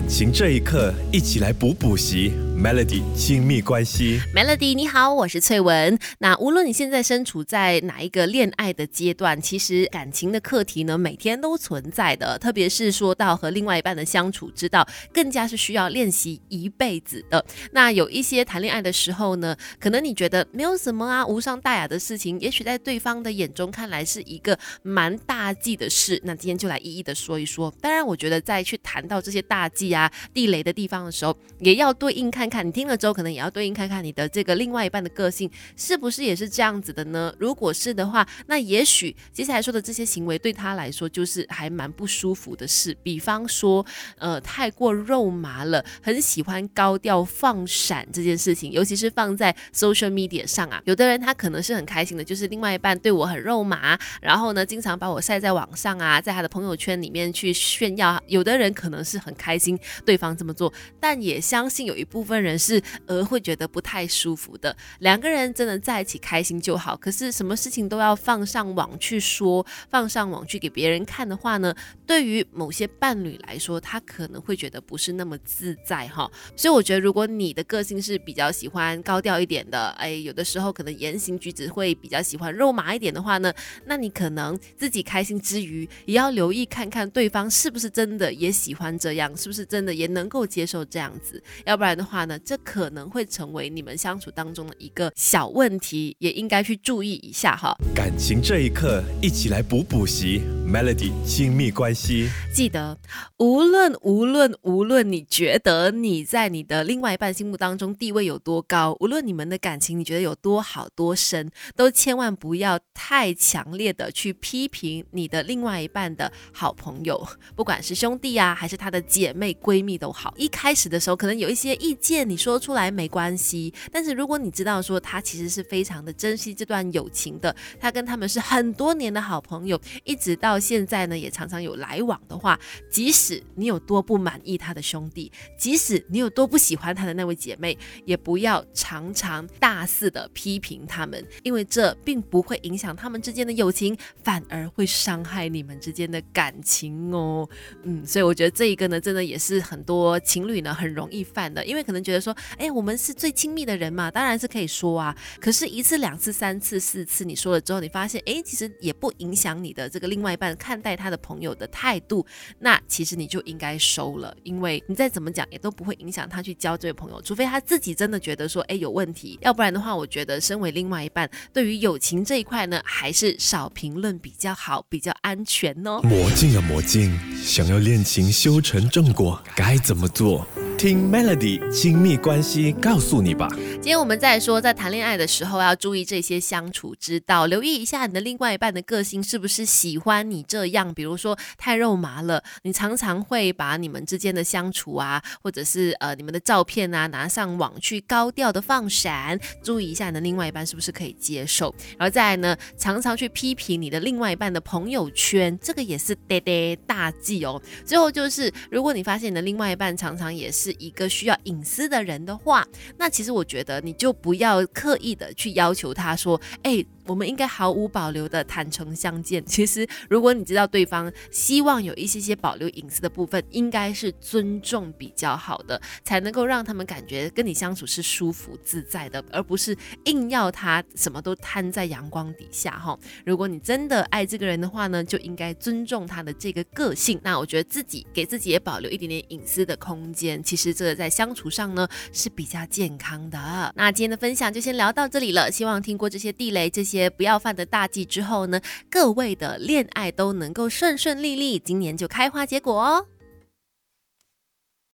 感情这一刻，一起来补补习。Melody 亲密关系，Melody 你好，我是翠文。那无论你现在身处在哪一个恋爱的阶段，其实感情的课题呢，每天都存在的。特别是说到和另外一半的相处之道，更加是需要练习一辈子的。那有一些谈恋爱的时候呢，可能你觉得没有什么啊，无伤大雅的事情，也许在对方的眼中看来是一个蛮大忌的事。那今天就来一一的说一说。当然，我觉得在去谈到这些大忌啊、地雷的地方的时候，也要对应看。看你听了之后，可能也要对应看看你的这个另外一半的个性是不是也是这样子的呢？如果是的话，那也许接下来说的这些行为对他来说就是还蛮不舒服的事。比方说，呃，太过肉麻了，很喜欢高调放闪这件事情，尤其是放在 social media 上啊。有的人他可能是很开心的，就是另外一半对我很肉麻，然后呢，经常把我晒在网上啊，在他的朋友圈里面去炫耀。有的人可能是很开心对方这么做，但也相信有一部分。人是而会觉得不太舒服的。两个人真的在一起开心就好，可是什么事情都要放上网去说，放上网去给别人看的话呢？对于某些伴侣来说，他可能会觉得不是那么自在哈。所以我觉得，如果你的个性是比较喜欢高调一点的，哎，有的时候可能言行举止会比较喜欢肉麻一点的话呢，那你可能自己开心之余，也要留意看看对方是不是真的也喜欢这样，是不是真的也能够接受这样子。要不然的话。那这可能会成为你们相处当中的一个小问题，也应该去注意一下哈。感情这一刻，一起来补补习。Melody 亲密关系，记得无论无论无论你觉得你在你的另外一半心目当中地位有多高，无论你们的感情你觉得有多好多深，都千万不要太强烈的去批评你的另外一半的好朋友，不管是兄弟啊，还是他的姐妹闺蜜都好。一开始的时候，可能有一些意见。你说出来没关系，但是如果你知道说他其实是非常的珍惜这段友情的，他跟他们是很多年的好朋友，一直到现在呢也常常有来往的话，即使你有多不满意他的兄弟，即使你有多不喜欢他的那位姐妹，也不要常常大肆的批评他们，因为这并不会影响他们之间的友情，反而会伤害你们之间的感情哦。嗯，所以我觉得这一个呢，真的也是很多情侣呢很容易犯的，因为可能觉得说，哎，我们是最亲密的人嘛，当然是可以说啊。可是，一次、两次、三次、四次，你说了之后，你发现，哎，其实也不影响你的这个另外一半看待他的朋友的态度。那其实你就应该收了，因为你再怎么讲，也都不会影响他去交这位朋友，除非他自己真的觉得说，哎，有问题。要不然的话，我觉得身为另外一半，对于友情这一块呢，还是少评论比较好，比较安全哦。魔镜啊，魔镜，想要恋情修成正果，该怎么做？听 Melody 亲密关系告诉你吧。今天我们在说，在谈恋爱的时候要注意这些相处之道，留意一下你的另外一半的个性是不是喜欢你这样。比如说太肉麻了，你常常会把你们之间的相处啊，或者是呃你们的照片啊拿上网去高调的放闪，注意一下你的另外一半是不是可以接受。然后再来呢，常常去批评你的另外一半的朋友圈，这个也是爹爹大忌哦。最后就是，如果你发现你的另外一半常常也是。一个需要隐私的人的话，那其实我觉得你就不要刻意的去要求他说，哎。我们应该毫无保留的坦诚相见。其实，如果你知道对方希望有一些些保留隐私的部分，应该是尊重比较好的，才能够让他们感觉跟你相处是舒服自在的，而不是硬要他什么都摊在阳光底下哈。如果你真的爱这个人的话呢，就应该尊重他的这个个性。那我觉得自己给自己也保留一点点隐私的空间，其实这个在相处上呢是比较健康的。那今天的分享就先聊到这里了，希望听过这些地雷这些。不要犯的大忌之后呢，各位的恋爱都能够顺顺利利，今年就开花结果哦。